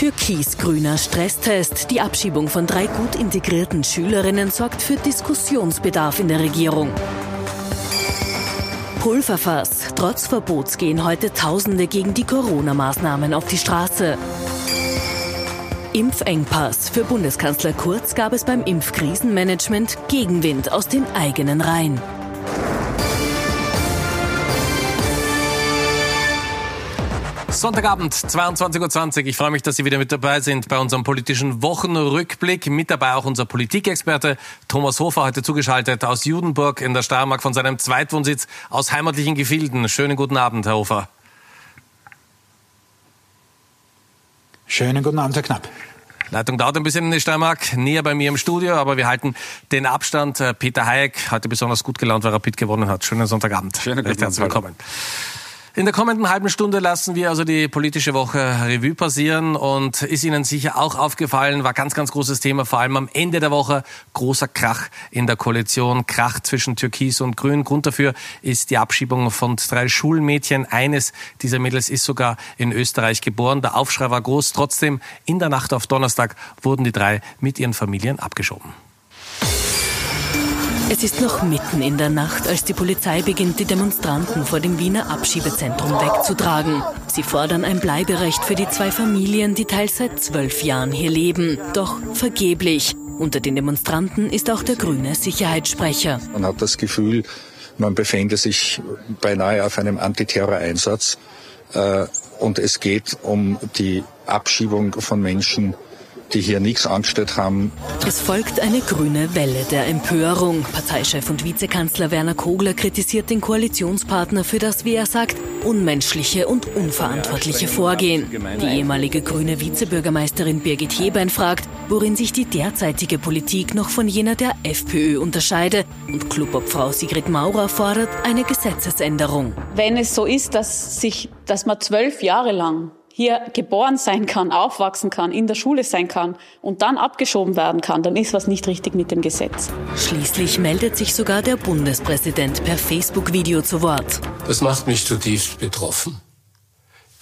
Türkis-grüner Stresstest. Die Abschiebung von drei gut integrierten Schülerinnen sorgt für Diskussionsbedarf in der Regierung. Pulverfass. Trotz Verbots gehen heute Tausende gegen die Corona-Maßnahmen auf die Straße. Impfengpass. Für Bundeskanzler Kurz gab es beim Impfkrisenmanagement Gegenwind aus den eigenen Reihen. Sonntagabend, 22.20 Uhr. Ich freue mich, dass Sie wieder mit dabei sind bei unserem politischen Wochenrückblick. Mit dabei auch unser Politikexperte Thomas Hofer, heute zugeschaltet aus Judenburg in der Steiermark von seinem Zweitwohnsitz aus heimatlichen Gefilden. Schönen guten Abend, Herr Hofer. Schönen guten Abend, Herr Knapp. Leitung dauert ein bisschen in die Steiermark, näher bei mir im Studio, aber wir halten den Abstand. Äh, Peter Hayek, heute besonders gut gelaunt, weil Rapid gewonnen hat. Schönen Sonntagabend. Schönen guten Abend. Herzlich willkommen. In der kommenden halben Stunde lassen wir also die politische Woche Revue passieren und ist Ihnen sicher auch aufgefallen, war ganz, ganz großes Thema, vor allem am Ende der Woche, großer Krach in der Koalition, Krach zwischen Türkis und Grün. Grund dafür ist die Abschiebung von drei Schulmädchen. Eines dieser Mädels ist sogar in Österreich geboren. Der Aufschrei war groß. Trotzdem, in der Nacht auf Donnerstag wurden die drei mit ihren Familien abgeschoben. Es ist noch mitten in der Nacht, als die Polizei beginnt, die Demonstranten vor dem Wiener Abschiebezentrum wegzutragen. Sie fordern ein Bleiberecht für die zwei Familien, die teils seit zwölf Jahren hier leben. Doch vergeblich. Unter den Demonstranten ist auch der grüne Sicherheitssprecher. Man hat das Gefühl, man befände sich beinahe auf einem Antiterror-Einsatz. Äh, und es geht um die Abschiebung von Menschen, die hier nichts angestellt haben. Es folgt eine grüne Welle der Empörung. Parteichef und Vizekanzler Werner Kogler kritisiert den Koalitionspartner für das, wie er sagt, unmenschliche und unverantwortliche Vorgehen. Die ehemalige grüne Vizebürgermeisterin Birgit Hebein fragt, worin sich die derzeitige Politik noch von jener der FPÖ unterscheide. Und Clubobfrau Sigrid Maurer fordert eine Gesetzesänderung. Wenn es so ist, dass sich, dass man zwölf Jahre lang hier geboren sein kann, aufwachsen kann, in der Schule sein kann und dann abgeschoben werden kann, dann ist was nicht richtig mit dem Gesetz. Schließlich meldet sich sogar der Bundespräsident per Facebook-Video zu Wort. Das macht mich zutiefst betroffen.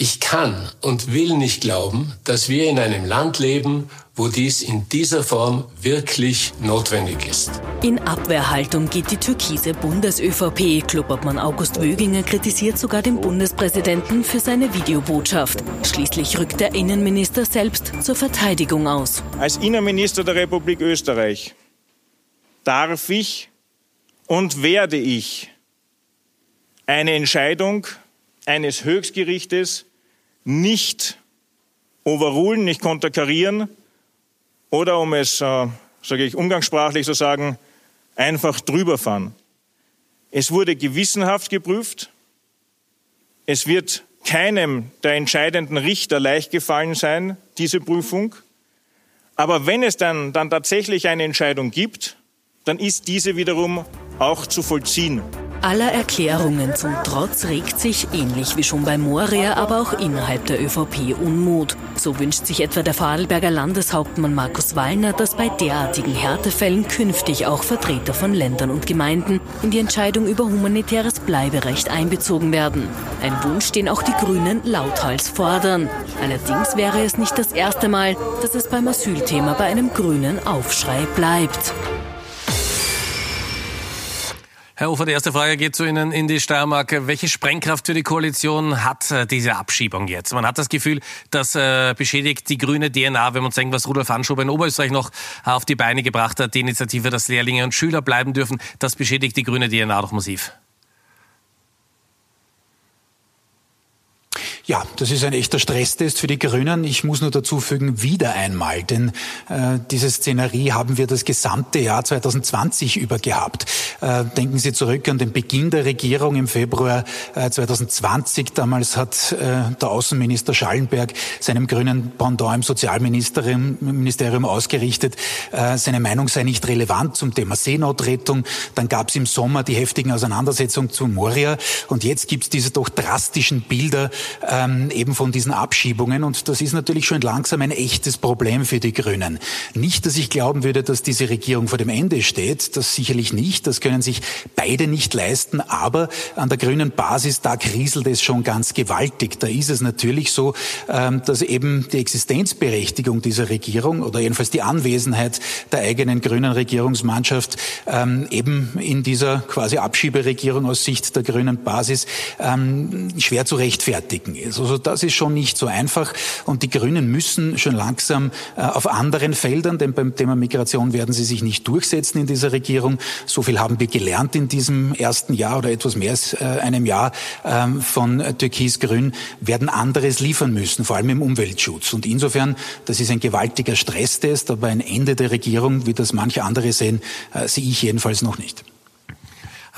Ich kann und will nicht glauben, dass wir in einem Land leben, wo dies in dieser Form wirklich notwendig ist. In Abwehrhaltung geht die türkise Bundes-ÖVP. Clubobmann August Wöginger kritisiert sogar den Bundespräsidenten für seine Videobotschaft. Schließlich rückt der Innenminister selbst zur Verteidigung aus. Als Innenminister der Republik Österreich darf ich und werde ich eine Entscheidung eines Höchstgerichtes nicht overrulen, nicht konterkarieren oder, um es, äh, sage ich umgangssprachlich so sagen, einfach drüberfahren. Es wurde gewissenhaft geprüft. Es wird keinem der entscheidenden Richter leicht gefallen sein, diese Prüfung. Aber wenn es dann, dann tatsächlich eine Entscheidung gibt, dann ist diese wiederum auch zu vollziehen. Aller Erklärungen zum Trotz regt sich, ähnlich wie schon bei Moria, aber auch innerhalb der ÖVP Unmut. So wünscht sich etwa der Vorarlberger Landeshauptmann Markus Wallner, dass bei derartigen Härtefällen künftig auch Vertreter von Ländern und Gemeinden in die Entscheidung über humanitäres Bleiberecht einbezogen werden. Ein Wunsch, den auch die Grünen lauthals fordern. Allerdings wäre es nicht das erste Mal, dass es beim Asylthema bei einem grünen Aufschrei bleibt. Herr Ufer, die erste Frage geht zu Ihnen in die Steiermark. Welche Sprengkraft für die Koalition hat äh, diese Abschiebung jetzt? Man hat das Gefühl, das äh, beschädigt die grüne DNA, wenn man denkt, was Rudolf Anschober in Oberösterreich noch auf die Beine gebracht hat, die Initiative, dass Lehrlinge und Schüler bleiben dürfen. Das beschädigt die grüne DNA doch massiv. Ja, das ist ein echter Stresstest für die Grünen. Ich muss nur dazu fügen, wieder einmal, denn äh, diese Szenerie haben wir das gesamte Jahr 2020 über gehabt. Äh, denken Sie zurück an den Beginn der Regierung im Februar äh, 2020. Damals hat äh, der Außenminister Schallenberg seinem grünen Pendant im Sozialministerium ausgerichtet, äh, seine Meinung sei nicht relevant zum Thema Seenotrettung. Dann gab es im Sommer die heftigen Auseinandersetzungen zu Moria und jetzt gibt es diese doch drastischen Bilder, äh, ähm, eben von diesen Abschiebungen. Und das ist natürlich schon langsam ein echtes Problem für die Grünen. Nicht, dass ich glauben würde, dass diese Regierung vor dem Ende steht. Das sicherlich nicht. Das können sich beide nicht leisten. Aber an der grünen Basis, da kriselt es schon ganz gewaltig. Da ist es natürlich so, ähm, dass eben die Existenzberechtigung dieser Regierung oder jedenfalls die Anwesenheit der eigenen grünen Regierungsmannschaft ähm, eben in dieser quasi Abschieberegierung aus Sicht der grünen Basis ähm, schwer zu rechtfertigen ist. Also das ist schon nicht so einfach und die Grünen müssen schon langsam äh, auf anderen Feldern, denn beim Thema Migration werden sie sich nicht durchsetzen in dieser Regierung. So viel haben wir gelernt in diesem ersten Jahr oder etwas mehr als äh, einem Jahr ähm, von Türkis-Grün, werden anderes liefern müssen, vor allem im Umweltschutz. Und insofern, das ist ein gewaltiger Stresstest, aber ein Ende der Regierung, wie das manche andere sehen, äh, sehe ich jedenfalls noch nicht.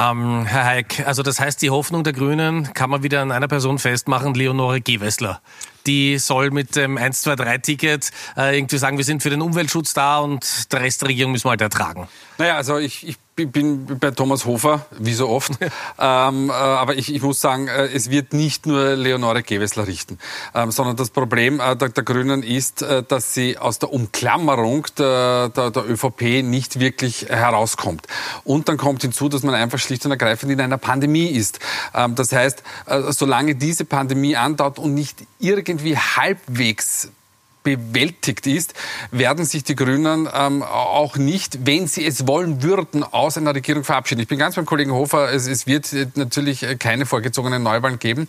Ähm, Herr Heik, also das heißt, die Hoffnung der Grünen kann man wieder an einer Person festmachen, Leonore Gewessler die soll mit dem 1-2-3-Ticket äh, irgendwie sagen, wir sind für den Umweltschutz da und der Rest der Regierung müssen wir halt ertragen. Naja, also ich, ich bin bei Thomas Hofer, wie so oft. ähm, äh, aber ich, ich, muss sagen, äh, es wird nicht nur Leonore Gewessler richten, ähm, sondern das Problem äh, der, der, Grünen ist, äh, dass sie aus der Umklammerung der, der, der, ÖVP nicht wirklich herauskommt. Und dann kommt hinzu, dass man einfach schlicht und ergreifend in einer Pandemie ist. Ähm, das heißt, äh, solange diese Pandemie andauert und nicht irgendwie irgendwie halbwegs bewältigt ist, werden sich die Grünen ähm, auch nicht, wenn sie es wollen würden, aus einer Regierung verabschieden. Ich bin ganz beim Kollegen Hofer, es, es wird natürlich keine vorgezogenen Neuwahlen geben,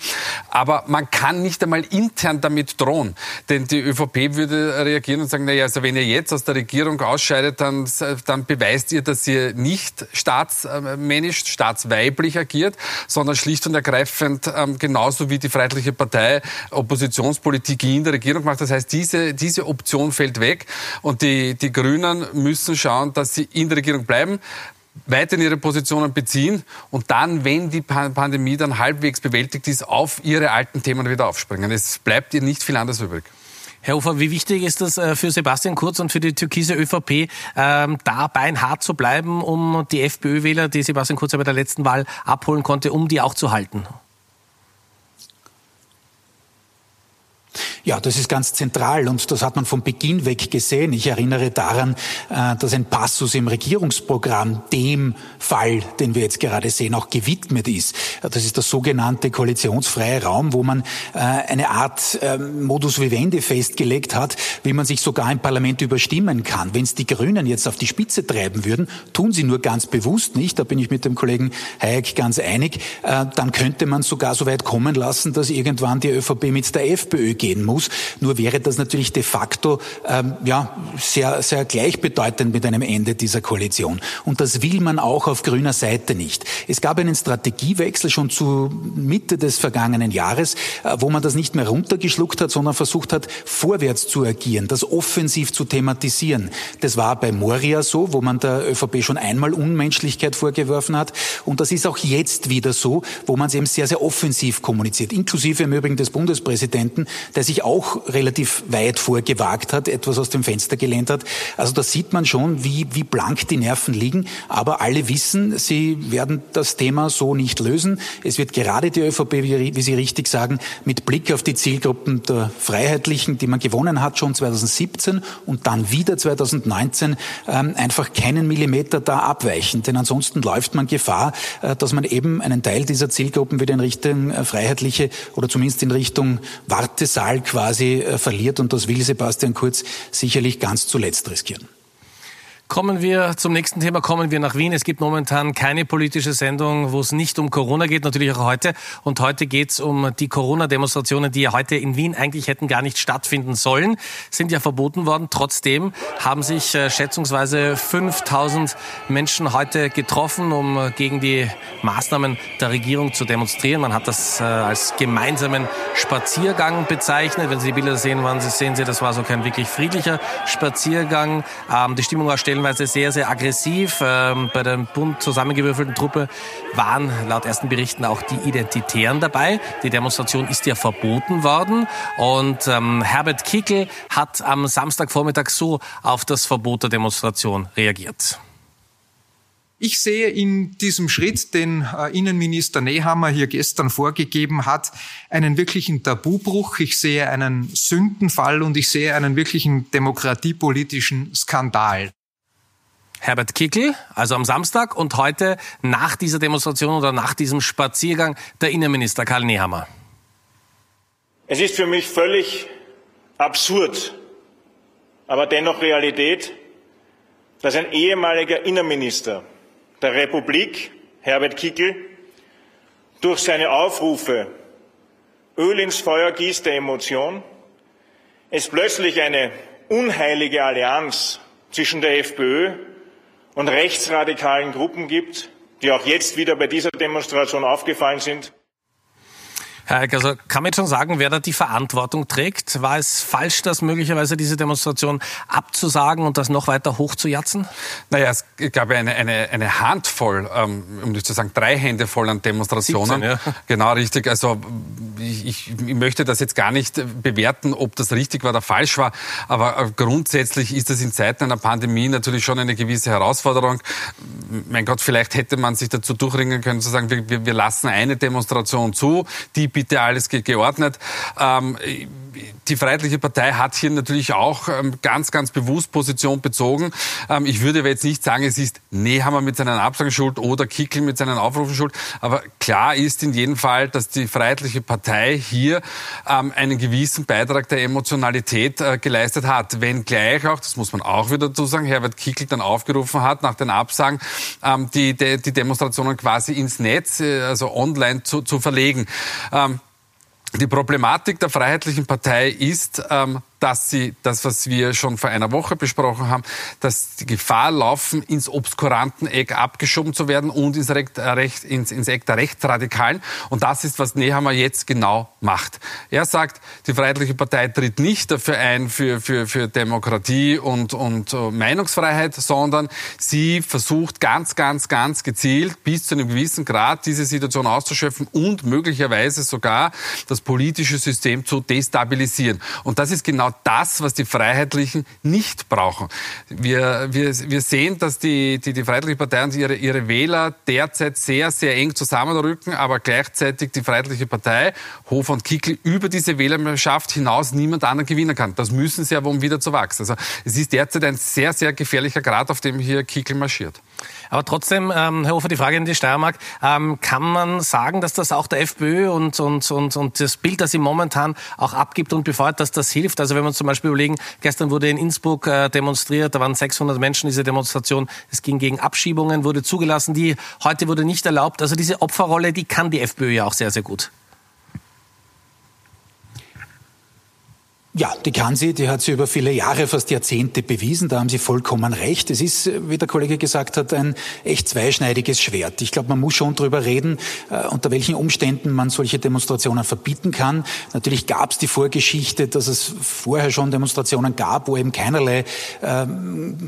aber man kann nicht einmal intern damit drohen, denn die ÖVP würde reagieren und sagen, naja, also wenn ihr jetzt aus der Regierung ausscheidet, dann, dann beweist ihr, dass ihr nicht staatsmännisch, staatsweiblich agiert, sondern schlicht und ergreifend ähm, genauso wie die Freiheitliche Partei Oppositionspolitik in der Regierung macht. Das heißt, diese diese, Option fällt weg. Und die, die Grünen müssen schauen, dass sie in der Regierung bleiben weiterhin ihre Positionen beziehen und dann, wenn die Pandemie dann halbwegs bewältigt ist, auf ihre alten Themen wieder aufspringen. Es bleibt ihr nicht viel anderes übrig. Herr Ufer, wie wichtig ist das äh, für Sebastian Kurz und für die türkise ÖVP, ähm, da beinhart zu bleiben, um die FPÖ-Wähler, die Sebastian Kurz bei der letzten Wahl abholen konnte, um die auch zu halten? Ja, das ist ganz zentral und das hat man von Beginn weg gesehen. Ich erinnere daran, äh, dass ein Passus im Regierungsprogramm dem Fall, den wir jetzt gerade sehen, auch gewidmet ist. Das ist der sogenannte koalitionsfreie Raum, wo man äh, eine Art ähm, Modus vivendi festgelegt hat, wie man sich sogar im Parlament überstimmen kann. Wenn es die Grünen jetzt auf die Spitze treiben würden, tun sie nur ganz bewusst nicht, da bin ich mit dem Kollegen Hayek ganz einig, äh, dann könnte man sogar so weit kommen lassen, dass irgendwann die ÖVP mit der FPÖ gehen muss. Nur wäre das natürlich de facto ähm, ja, sehr, sehr gleichbedeutend mit einem Ende dieser Koalition. Und das will man auch auf grüner Seite nicht. Es gab einen Strategiewechsel schon zu Mitte des vergangenen Jahres, äh, wo man das nicht mehr runtergeschluckt hat, sondern versucht hat, vorwärts zu agieren, das offensiv zu thematisieren. Das war bei Moria so, wo man der ÖVP schon einmal Unmenschlichkeit vorgeworfen hat. Und das ist auch jetzt wieder so, wo man es eben sehr, sehr offensiv kommuniziert, inklusive im Übrigen des Bundespräsidenten, der sich auch relativ weit vorgewagt hat, etwas aus dem Fenster gelehnt hat. Also da sieht man schon, wie, wie blank die Nerven liegen. Aber alle wissen, sie werden das Thema so nicht lösen. Es wird gerade die ÖVP, wie, wie Sie richtig sagen, mit Blick auf die Zielgruppen der Freiheitlichen, die man gewonnen hat schon 2017 und dann wieder 2019, ähm, einfach keinen Millimeter da abweichen. Denn ansonsten läuft man Gefahr, äh, dass man eben einen Teil dieser Zielgruppen wieder in Richtung äh, Freiheitliche oder zumindest in Richtung Wartesaal quasi äh, verliert. Und das will Sebastian Kurz sicherlich ganz zuletzt riskieren. Kommen wir zum nächsten Thema, kommen wir nach Wien. Es gibt momentan keine politische Sendung, wo es nicht um Corona geht, natürlich auch heute. Und heute geht es um die Corona-Demonstrationen, die ja heute in Wien eigentlich hätten gar nicht stattfinden sollen, sind ja verboten worden. Trotzdem haben sich äh, schätzungsweise 5000 Menschen heute getroffen, um äh, gegen die Maßnahmen der Regierung zu demonstrieren. Man hat das äh, als gemeinsamen Spaziergang bezeichnet. Wenn Sie die Bilder sehen, sehen Sie, das war so kein wirklich friedlicher Spaziergang. Ähm, die Stimmung war stellenweise stellenweise sehr, sehr aggressiv. Ähm, bei der bunt zusammengewürfelten Truppe waren laut ersten Berichten auch die Identitären dabei. Die Demonstration ist ja verboten worden. Und ähm, Herbert Kickel hat am Samstagvormittag so auf das Verbot der Demonstration reagiert. Ich sehe in diesem Schritt, den äh, Innenminister Nehammer hier gestern vorgegeben hat, einen wirklichen Tabubruch. Ich sehe einen Sündenfall und ich sehe einen wirklichen demokratiepolitischen Skandal. Herbert Kickel, also am Samstag und heute nach dieser Demonstration oder nach diesem Spaziergang der Innenminister Karl Nehammer. Es ist für mich völlig absurd, aber dennoch Realität, dass ein ehemaliger Innenminister der Republik, Herbert Kickel, durch seine Aufrufe Öl ins Feuer gießt der Emotion, es plötzlich eine unheilige Allianz zwischen der FPÖ und rechtsradikalen Gruppen gibt, die auch jetzt wieder bei dieser Demonstration aufgefallen sind. Herr Eick, also kann man jetzt schon sagen, wer da die Verantwortung trägt? War es falsch, das möglicherweise diese Demonstration abzusagen und das noch weiter hochzujatzen? Naja, es gab eine, eine, eine Handvoll, ähm, um nicht zu sagen drei Hände voll an Demonstrationen. 17, ja. Genau, richtig. Also ich, ich, ich möchte das jetzt gar nicht bewerten, ob das richtig war oder falsch war, aber äh, grundsätzlich ist das in Zeiten einer Pandemie natürlich schon eine gewisse Herausforderung. Mein Gott, vielleicht hätte man sich dazu durchringen können, zu sagen, wir, wir lassen eine Demonstration zu, die bitte alles geordnet. Ähm, die Freiheitliche Partei hat hier natürlich auch ähm, ganz, ganz bewusst Position bezogen. Ähm, ich würde aber jetzt nicht sagen, es ist Nehammer mit seinen Absagen schuld oder Kickel mit seinen Aufrufen schuld. Aber klar ist in jedem Fall, dass die Freiheitliche Partei hier ähm, einen gewissen Beitrag der Emotionalität äh, geleistet hat. Wenn gleich auch, das muss man auch wieder dazu sagen, Herbert Kickel dann aufgerufen hat, nach den Absagen, die, die Demonstrationen quasi ins Netz, äh, also online zu, zu verlegen. Die Problematik der Freiheitlichen Partei ist, ähm, dass sie das, was wir schon vor einer Woche besprochen haben, dass die Gefahr laufen, ins Obskuranteneck abgeschoben zu werden und ins, Recht, äh, Recht, ins, ins Eck der Rechtsradikalen. Und das ist, was Nehammer jetzt genau macht. Er sagt, die Freiheitliche Partei tritt nicht dafür ein für, für, für Demokratie und, und uh, Meinungsfreiheit, sondern sie versucht ganz, ganz, ganz gezielt bis zu einem gewissen Grad diese Situation auszuschöpfen und möglicherweise sogar das politische System zu destabilisieren. Und das ist genau das, was die Freiheitlichen nicht brauchen. Wir, wir, wir sehen, dass die, die, die Freiheitliche Partei und ihre, ihre Wähler derzeit sehr, sehr eng zusammenrücken, aber gleichzeitig die Freiheitliche Partei, Hof und Kickel, über diese Wählerschaft hinaus niemand anderen gewinnen kann. Das müssen sie aber, um wieder zu wachsen. Also es ist derzeit ein sehr, sehr gefährlicher Grad, auf dem hier Kickel marschiert. Aber trotzdem, ähm, Herr Hofer, die Frage an die Steiermark, ähm, kann man sagen, dass das auch der FPÖ und, und, und, und das Bild, das sie momentan auch abgibt und befeuert, dass das hilft? Also wenn wir uns zum Beispiel überlegen, gestern wurde in Innsbruck äh, demonstriert, da waren 600 Menschen diese Demonstration, es ging gegen Abschiebungen, wurde zugelassen, die heute wurde nicht erlaubt. Also diese Opferrolle, die kann die FPÖ ja auch sehr, sehr gut. Ja, die kann sie, die hat sie über viele Jahre, fast Jahrzehnte bewiesen, da haben Sie vollkommen recht. Es ist, wie der Kollege gesagt hat, ein echt zweischneidiges Schwert. Ich glaube, man muss schon darüber reden, äh, unter welchen Umständen man solche Demonstrationen verbieten kann. Natürlich gab es die Vorgeschichte, dass es vorher schon Demonstrationen gab, wo eben keinerlei äh,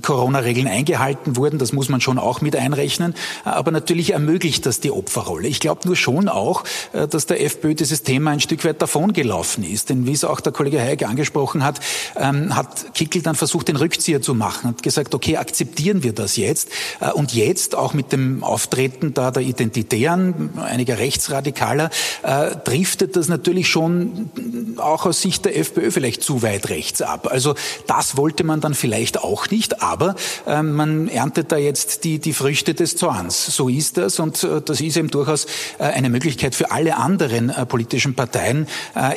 Corona-Regeln eingehalten wurden. Das muss man schon auch mit einrechnen. Aber natürlich ermöglicht das die Opferrolle. Ich glaube nur schon auch, äh, dass der FPÖ dieses Thema ein Stück weit davongelaufen ist. Denn wie es auch der Kollege Heike angesprochen hat, ähm, hat Kickel dann versucht, den Rückzieher zu machen, hat gesagt, okay, akzeptieren wir das jetzt. Äh, und jetzt, auch mit dem Auftreten da der Identitären, einiger Rechtsradikaler, äh, driftet das natürlich schon auch aus Sicht der FPÖ vielleicht zu weit rechts ab. Also das wollte man dann vielleicht auch nicht, aber äh, man erntet da jetzt die, die Früchte des Zorns. So ist das und äh, das ist eben durchaus äh, eine Möglichkeit für alle anderen äh, politischen Parteien,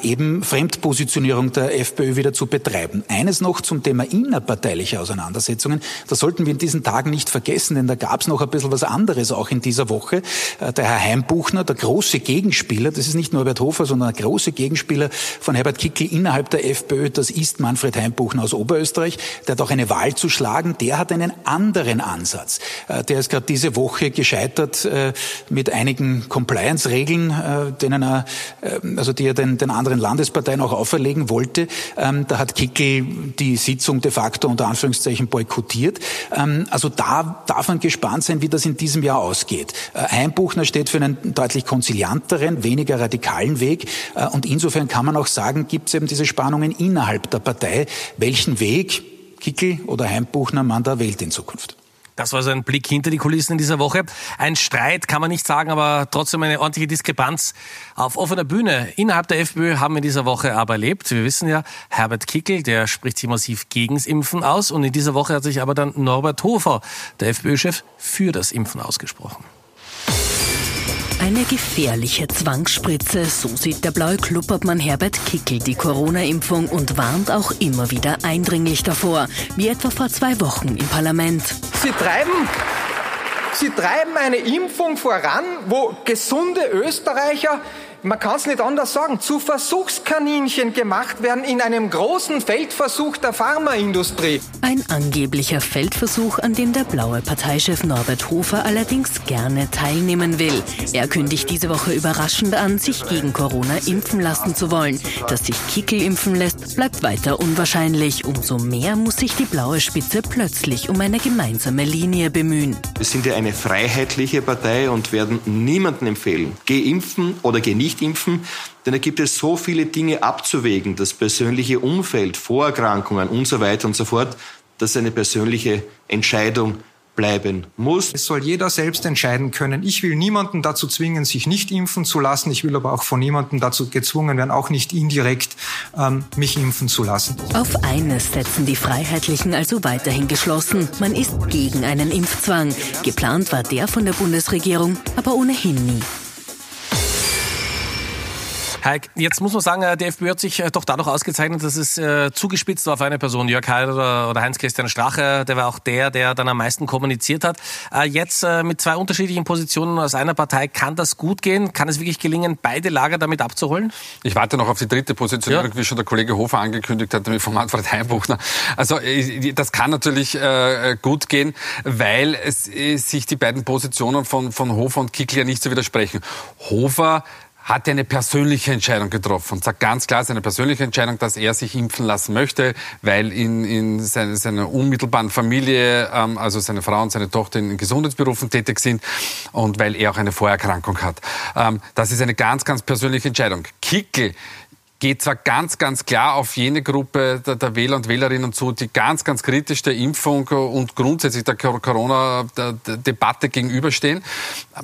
eben Fremdpositionierung der FPÖ wieder zu betreiben. Eines noch zum Thema innerparteiliche Auseinandersetzungen. Das sollten wir in diesen Tagen nicht vergessen, denn da gab es noch ein bisschen was anderes auch in dieser Woche. Äh, der Herr Heimbuchner, der große Gegenspieler, das ist nicht nur Herbert Hofer, sondern der große Gegenspieler von Herbert Kickl innerhalb der FPÖ, das ist Manfred Heimbuchner aus Oberösterreich. Der hat auch eine Wahl zu schlagen. Der hat einen anderen Ansatz. Äh, der ist gerade diese Woche gescheitert äh, mit einigen Compliance-Regeln, denen er, also die er den, den anderen Landesparteien auch auferlegen wollte. Ähm, da hat Kickel die Sitzung de facto unter Anführungszeichen boykottiert. Ähm, also da darf man gespannt sein, wie das in diesem Jahr ausgeht. Äh, Heimbuchner steht für einen deutlich konzilianteren, weniger radikalen Weg. Äh, und insofern kann man auch sagen, gibt es eben diese Spannungen innerhalb der Partei, welchen Weg Kickel oder Heimbuchner man da wählt in Zukunft. Das war so ein Blick hinter die Kulissen in dieser Woche. Ein Streit kann man nicht sagen, aber trotzdem eine ordentliche Diskrepanz auf offener Bühne. Innerhalb der FPÖ haben wir in dieser Woche aber erlebt. Wir wissen ja, Herbert Kickel, der spricht sich massiv gegens Impfen aus. Und in dieser Woche hat sich aber dann Norbert Hofer, der FPÖ-Chef, für das Impfen ausgesprochen. Eine gefährliche Zwangsspritze, so sieht der blaue Klubobmann Herbert Kickel die Corona-Impfung und warnt auch immer wieder eindringlich davor, wie etwa vor zwei Wochen im Parlament. Sie treiben Sie treiben eine Impfung voran, wo gesunde Österreicher man kann es nicht anders sagen, zu Versuchskaninchen gemacht werden in einem großen Feldversuch der Pharmaindustrie. Ein angeblicher Feldversuch, an dem der blaue Parteichef Norbert Hofer allerdings gerne teilnehmen will. Er kündigt diese Woche überraschend an, sich gegen Corona impfen lassen zu wollen. Dass sich Kickel impfen lässt, bleibt weiter unwahrscheinlich. Umso mehr muss sich die blaue Spitze plötzlich um eine gemeinsame Linie bemühen. Wir sind ja eine freiheitliche Partei und werden niemandem empfehlen, geh impfen oder geh nicht nicht impfen, denn da gibt es so viele Dinge abzuwägen, das persönliche Umfeld, Vorerkrankungen und so weiter und so fort, dass eine persönliche Entscheidung bleiben muss. Es soll jeder selbst entscheiden können. Ich will niemanden dazu zwingen, sich nicht impfen zu lassen. Ich will aber auch von niemandem dazu gezwungen werden, auch nicht indirekt ähm, mich impfen zu lassen. Auf eines setzen die Freiheitlichen also weiterhin geschlossen. Man ist gegen einen Impfzwang. Geplant war der von der Bundesregierung, aber ohnehin nie. Heik, jetzt muss man sagen, äh, der FPÖ hat sich äh, doch dadurch ausgezeichnet, dass es äh, zugespitzt war auf eine Person, Jörg Heil oder, oder Heinz-Christian Strache, der war auch der, der dann am meisten kommuniziert hat. Äh, jetzt äh, mit zwei unterschiedlichen Positionen aus einer Partei, kann das gut gehen? Kann es wirklich gelingen, beide Lager damit abzuholen? Ich warte noch auf die dritte Position, ja. wie schon der Kollege Hofer angekündigt hat, nämlich von Manfred Heimbuchner. Also das kann natürlich äh, gut gehen, weil es, sich die beiden Positionen von, von Hofer und Kickl ja nicht so widersprechen. Hofer hat er eine persönliche Entscheidung getroffen und sagt ganz klar, seine persönliche Entscheidung, dass er sich impfen lassen möchte, weil in, in seine, seiner unmittelbaren Familie, ähm, also seine Frau und seine Tochter in Gesundheitsberufen tätig sind und weil er auch eine Vorerkrankung hat. Ähm, das ist eine ganz, ganz persönliche Entscheidung. Kickel geht zwar ganz, ganz klar auf jene Gruppe der, der, Wähler und Wählerinnen zu, die ganz, ganz kritisch der Impfung und grundsätzlich der Corona-Debatte gegenüberstehen,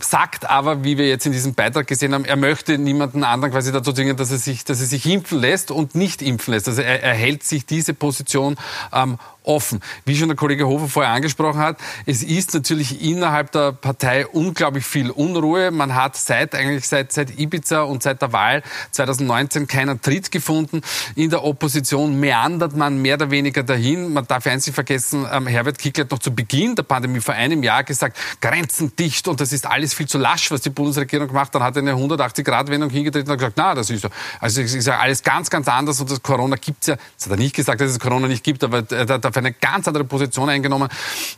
sagt aber, wie wir jetzt in diesem Beitrag gesehen haben, er möchte niemanden anderen quasi dazu zwingen, dass er sich, dass er sich impfen lässt und nicht impfen lässt. Also er, er hält sich diese Position ähm, offen. Wie schon der Kollege Hofer vorher angesprochen hat, es ist natürlich innerhalb der Partei unglaublich viel Unruhe. Man hat seit eigentlich seit, seit Ibiza und seit der Wahl 2019 keinen Tritt gefunden. In der Opposition meandert man mehr oder weniger dahin. Man darf eins nicht vergessen, ähm, Herbert Kickl hat noch zu Beginn der Pandemie vor einem Jahr gesagt, Grenzen dicht und das ist alles viel zu lasch, was die Bundesregierung gemacht. Dann hat er eine 180-Grad-Wendung hingetreten und gesagt, na, das ist so. Also ist ja alles ganz, ganz anders und das Corona gibt's ja. Das hat er nicht gesagt, dass es Corona nicht gibt, aber der, der auf eine ganz andere Position eingenommen.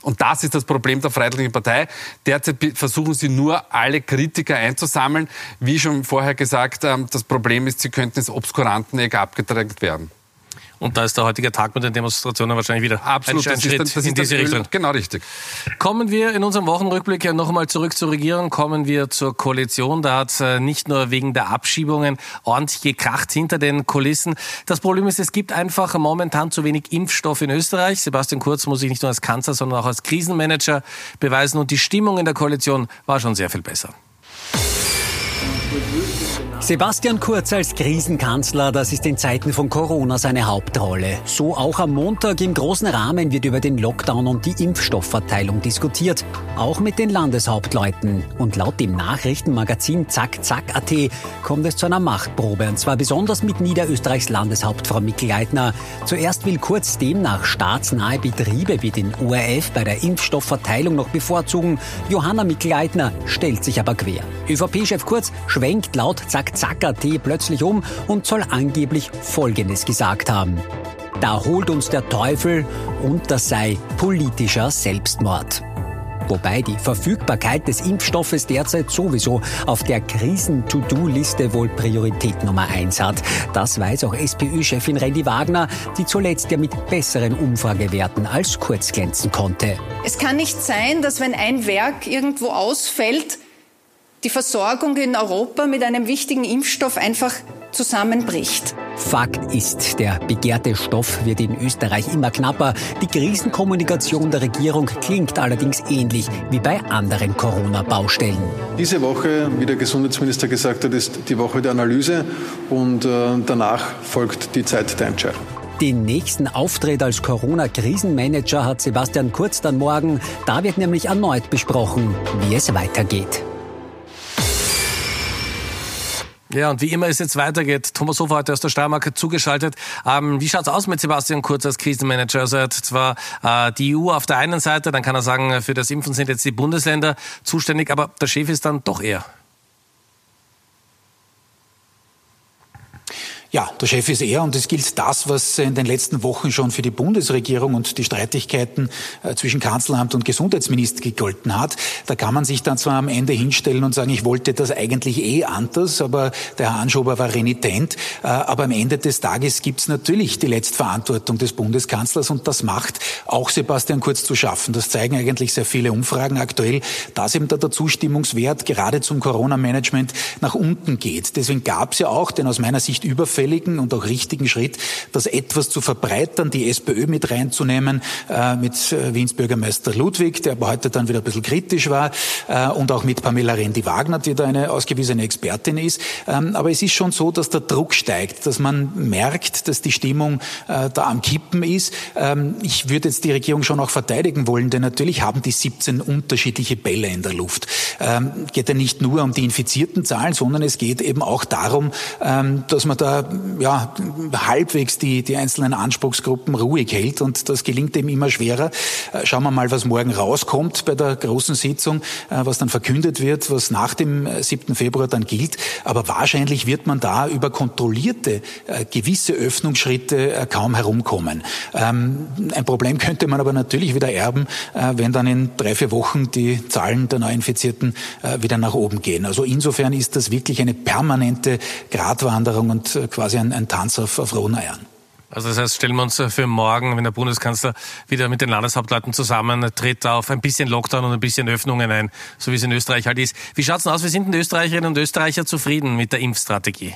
Und das ist das Problem der Freiheitlichen Partei. Derzeit versuchen sie nur, alle Kritiker einzusammeln. Wie schon vorher gesagt, ähm, das Problem ist, sie könnten ins Obskuranteneck abgedrängt werden. Und da ist der heutige Tag mit den Demonstrationen wahrscheinlich wieder Absolut, ein, Schritt ist, in diese Richtung. Genau richtig. Kommen wir in unserem Wochenrückblick noch einmal zurück zur Regierung, kommen wir zur Koalition. Da hat äh, nicht nur wegen der Abschiebungen ordentlich gekracht hinter den Kulissen. Das Problem ist, es gibt einfach momentan zu wenig Impfstoff in Österreich. Sebastian Kurz muss sich nicht nur als Kanzler, sondern auch als Krisenmanager beweisen. Und die Stimmung in der Koalition war schon sehr viel besser. Sebastian Kurz als Krisenkanzler, das ist in Zeiten von Corona seine Hauptrolle. So auch am Montag im großen Rahmen wird über den Lockdown und die Impfstoffverteilung diskutiert. Auch mit den Landeshauptleuten. Und laut dem Nachrichtenmagazin Zack Zack AT kommt es zu einer Machtprobe. Und zwar besonders mit Niederösterreichs Landeshauptfrau Mikl-Leitner. Zuerst will Kurz demnach staatsnahe Betriebe wie den ORF bei der Impfstoffverteilung noch bevorzugen. Johanna Mikl-Leitner stellt sich aber quer. ÖVP-Chef Kurz schwenkt laut Zack Zacker-Tee plötzlich um und soll angeblich Folgendes gesagt haben. Da holt uns der Teufel und das sei politischer Selbstmord. Wobei die Verfügbarkeit des Impfstoffes derzeit sowieso auf der Krisen-To-Do-Liste wohl Priorität Nummer eins hat. Das weiß auch SPÖ-Chefin Randy Wagner, die zuletzt ja mit besseren Umfragewerten als Kurz glänzen konnte. Es kann nicht sein, dass wenn ein Werk irgendwo ausfällt, die Versorgung in Europa mit einem wichtigen Impfstoff einfach zusammenbricht. Fakt ist, der begehrte Stoff wird in Österreich immer knapper. Die Krisenkommunikation der Regierung klingt allerdings ähnlich wie bei anderen Corona-Baustellen. Diese Woche, wie der Gesundheitsminister gesagt hat, ist die Woche der Analyse und äh, danach folgt die Zeit der Entscheidung. Den nächsten Auftritt als Corona-Krisenmanager hat Sebastian Kurz dann morgen. Da wird nämlich erneut besprochen, wie es weitergeht. Ja, und wie immer es jetzt weitergeht, Thomas Hofer heute aus der Steiermark zugeschaltet. Ähm, wie schaut's aus mit Sebastian Kurz als Krisenmanager? Also er hat zwar äh, die EU auf der einen Seite, dann kann er sagen, für das Impfen sind jetzt die Bundesländer zuständig, aber der Chef ist dann doch er. Ja, der Chef ist er und es gilt das, was in den letzten Wochen schon für die Bundesregierung und die Streitigkeiten äh, zwischen Kanzleramt und Gesundheitsminister gegolten hat. Da kann man sich dann zwar am Ende hinstellen und sagen, ich wollte das eigentlich eh anders, aber der Herr Anschober war renitent. Äh, aber am Ende des Tages gibt es natürlich die Letztverantwortung des Bundeskanzlers und das macht auch Sebastian Kurz zu schaffen. Das zeigen eigentlich sehr viele Umfragen aktuell, dass eben da der Zustimmungswert gerade zum Corona-Management nach unten geht. Deswegen gab es ja auch den aus meiner Sicht Überfälligen notwendigen und auch richtigen Schritt, das etwas zu verbreitern, die SPÖ mit reinzunehmen, äh, mit äh, Wiens Bürgermeister Ludwig, der aber heute dann wieder ein bisschen kritisch war, äh, und auch mit Pamela Rendi-Wagner, die da eine ausgewiesene Expertin ist. Ähm, aber es ist schon so, dass der Druck steigt, dass man merkt, dass die Stimmung da am Kippen ist. Ähm, ich würde jetzt die Regierung schon auch verteidigen wollen, denn natürlich haben die 17 unterschiedliche Bälle in der Luft. Ähm, geht ja nicht nur um die infizierten Zahlen, sondern es geht eben auch darum, dass man da ja, halbwegs die, die einzelnen Anspruchsgruppen ruhig hält und das gelingt eben immer schwerer. Äh, schauen wir mal, was morgen rauskommt bei der großen Sitzung, äh, was dann verkündet wird, was nach dem 7. Äh, Februar dann gilt. Aber wahrscheinlich wird man da über kontrollierte gewisse Öffnungsschritte kaum herumkommen. Ähm, ein Problem könnte man aber natürlich wieder erben, wenn dann in drei, vier Wochen die Zahlen der Neuinfizierten wieder nach oben gehen. Also insofern ist das wirklich eine permanente Gratwanderung und quasi quasi ein, ein Tanz auf, auf rohen Eiern. Also das heißt, stellen wir uns für morgen, wenn der Bundeskanzler wieder mit den Landeshauptleuten zusammentritt, auf ein bisschen Lockdown und ein bisschen Öffnungen ein, so wie es in Österreich halt ist. Wie schaut es denn aus? Wie sind denn Österreicherinnen und Österreicher zufrieden mit der Impfstrategie?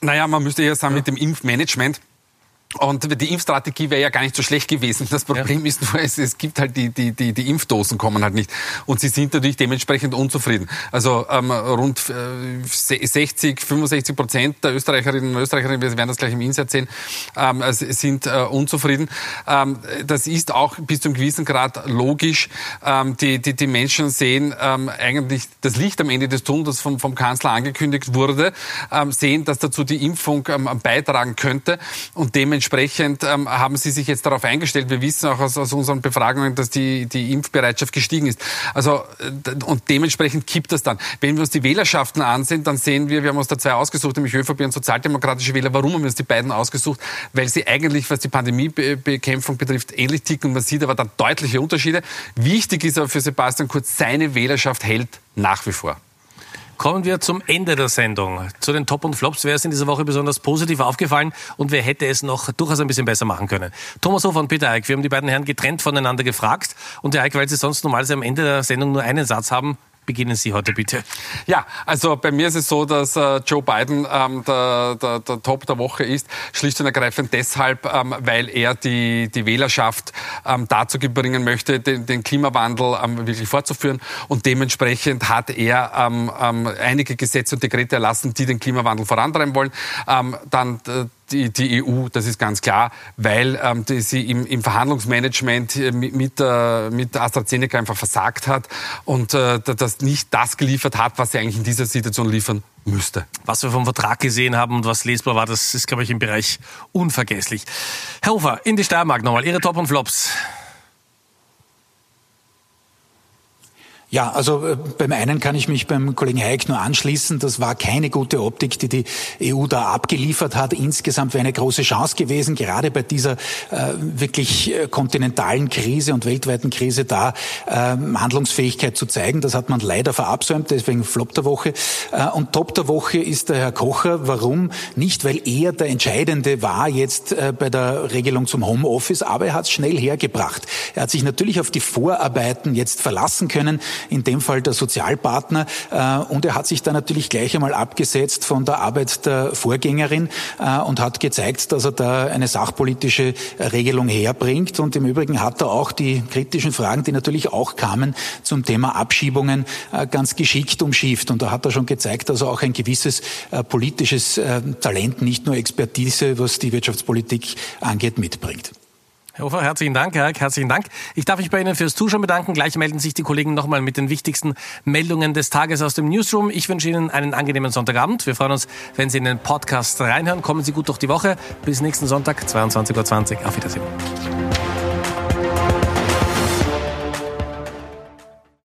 Naja, man müsste ja sagen, ja. mit dem Impfmanagement und die Impfstrategie wäre ja gar nicht so schlecht gewesen. Das Problem ja. ist nur, es, es gibt halt die, die, die, die Impfdosen kommen halt nicht. Und sie sind natürlich dementsprechend unzufrieden. Also ähm, rund äh, 60, 65 Prozent der Österreicherinnen und Österreicher, wir werden das gleich im Insert sehen, ähm, sind äh, unzufrieden. Ähm, das ist auch bis zu einem gewissen Grad logisch. Ähm, die, die, die Menschen sehen ähm, eigentlich das Licht am Ende des Tunnels, das vom, vom Kanzler angekündigt wurde, ähm, sehen, dass dazu die Impfung ähm, beitragen könnte. Und dementsprechend Dementsprechend ähm, haben Sie sich jetzt darauf eingestellt. Wir wissen auch aus, aus unseren Befragungen, dass die, die Impfbereitschaft gestiegen ist. Also, und dementsprechend kippt das dann. Wenn wir uns die Wählerschaften ansehen, dann sehen wir, wir haben uns da zwei ausgesucht, nämlich ÖVP und sozialdemokratische Wähler. Warum haben wir uns die beiden ausgesucht? Weil sie eigentlich, was die Pandemiebekämpfung betrifft, ähnlich ticken. Man sieht aber da deutliche Unterschiede. Wichtig ist aber für Sebastian Kurz, seine Wählerschaft hält nach wie vor. Kommen wir zum Ende der Sendung. Zu den Top und Flops. Wer ist in dieser Woche besonders positiv aufgefallen und wer hätte es noch durchaus ein bisschen besser machen können? Thomas Hofer und Peter Eick. Wir haben die beiden Herren getrennt voneinander gefragt. Und der Eick, weil Sie sonst normalerweise am Ende der Sendung nur einen Satz haben, Beginnen Sie heute bitte. Ja, also bei mir ist es so, dass äh, Joe Biden ähm, der, der, der Top der Woche ist, schlicht und ergreifend deshalb, ähm, weil er die, die Wählerschaft ähm, dazu bringen möchte, den, den Klimawandel ähm, wirklich fortzuführen. Und dementsprechend hat er ähm, ähm, einige Gesetze und Dekrete erlassen, die den Klimawandel vorantreiben wollen. Dann äh, die, die EU, das ist ganz klar, weil ähm, die, sie im, im Verhandlungsmanagement äh, mit, mit, äh, mit AstraZeneca einfach versagt hat und äh, das nicht das geliefert hat, was sie eigentlich in dieser Situation liefern müsste. Was wir vom Vertrag gesehen haben und was lesbar war, das ist, glaube ich, im Bereich unvergesslich. Herr Hofer, in die Steiermark nochmal, Ihre Top und Flops. Ja, also äh, beim einen kann ich mich beim Kollegen Hayek nur anschließen. Das war keine gute Optik, die die EU da abgeliefert hat. Insgesamt wäre eine große Chance gewesen, gerade bei dieser äh, wirklich äh, kontinentalen Krise und weltweiten Krise da äh, Handlungsfähigkeit zu zeigen. Das hat man leider verabsäumt, deswegen Flop der Woche. Äh, und Top der Woche ist der Herr Kocher. Warum? Nicht, weil er der Entscheidende war jetzt äh, bei der Regelung zum Homeoffice, aber er hat es schnell hergebracht. Er hat sich natürlich auf die Vorarbeiten jetzt verlassen können in dem Fall der Sozialpartner. Äh, und er hat sich da natürlich gleich einmal abgesetzt von der Arbeit der Vorgängerin äh, und hat gezeigt, dass er da eine sachpolitische Regelung herbringt. Und im Übrigen hat er auch die kritischen Fragen, die natürlich auch kamen, zum Thema Abschiebungen äh, ganz geschickt umschifft. Und da hat er schon gezeigt, dass er auch ein gewisses politisches Talent, nicht nur Expertise, was die Wirtschaftspolitik angeht, mitbringt. Herr Hofer, herzlichen Dank, Herr Eick, herzlichen Dank. Ich darf mich bei Ihnen fürs Zuschauen bedanken. Gleich melden sich die Kollegen nochmal mit den wichtigsten Meldungen des Tages aus dem Newsroom. Ich wünsche Ihnen einen angenehmen Sonntagabend. Wir freuen uns, wenn Sie in den Podcast reinhören. Kommen Sie gut durch die Woche. Bis nächsten Sonntag, 22.20 Uhr. Auf Wiedersehen.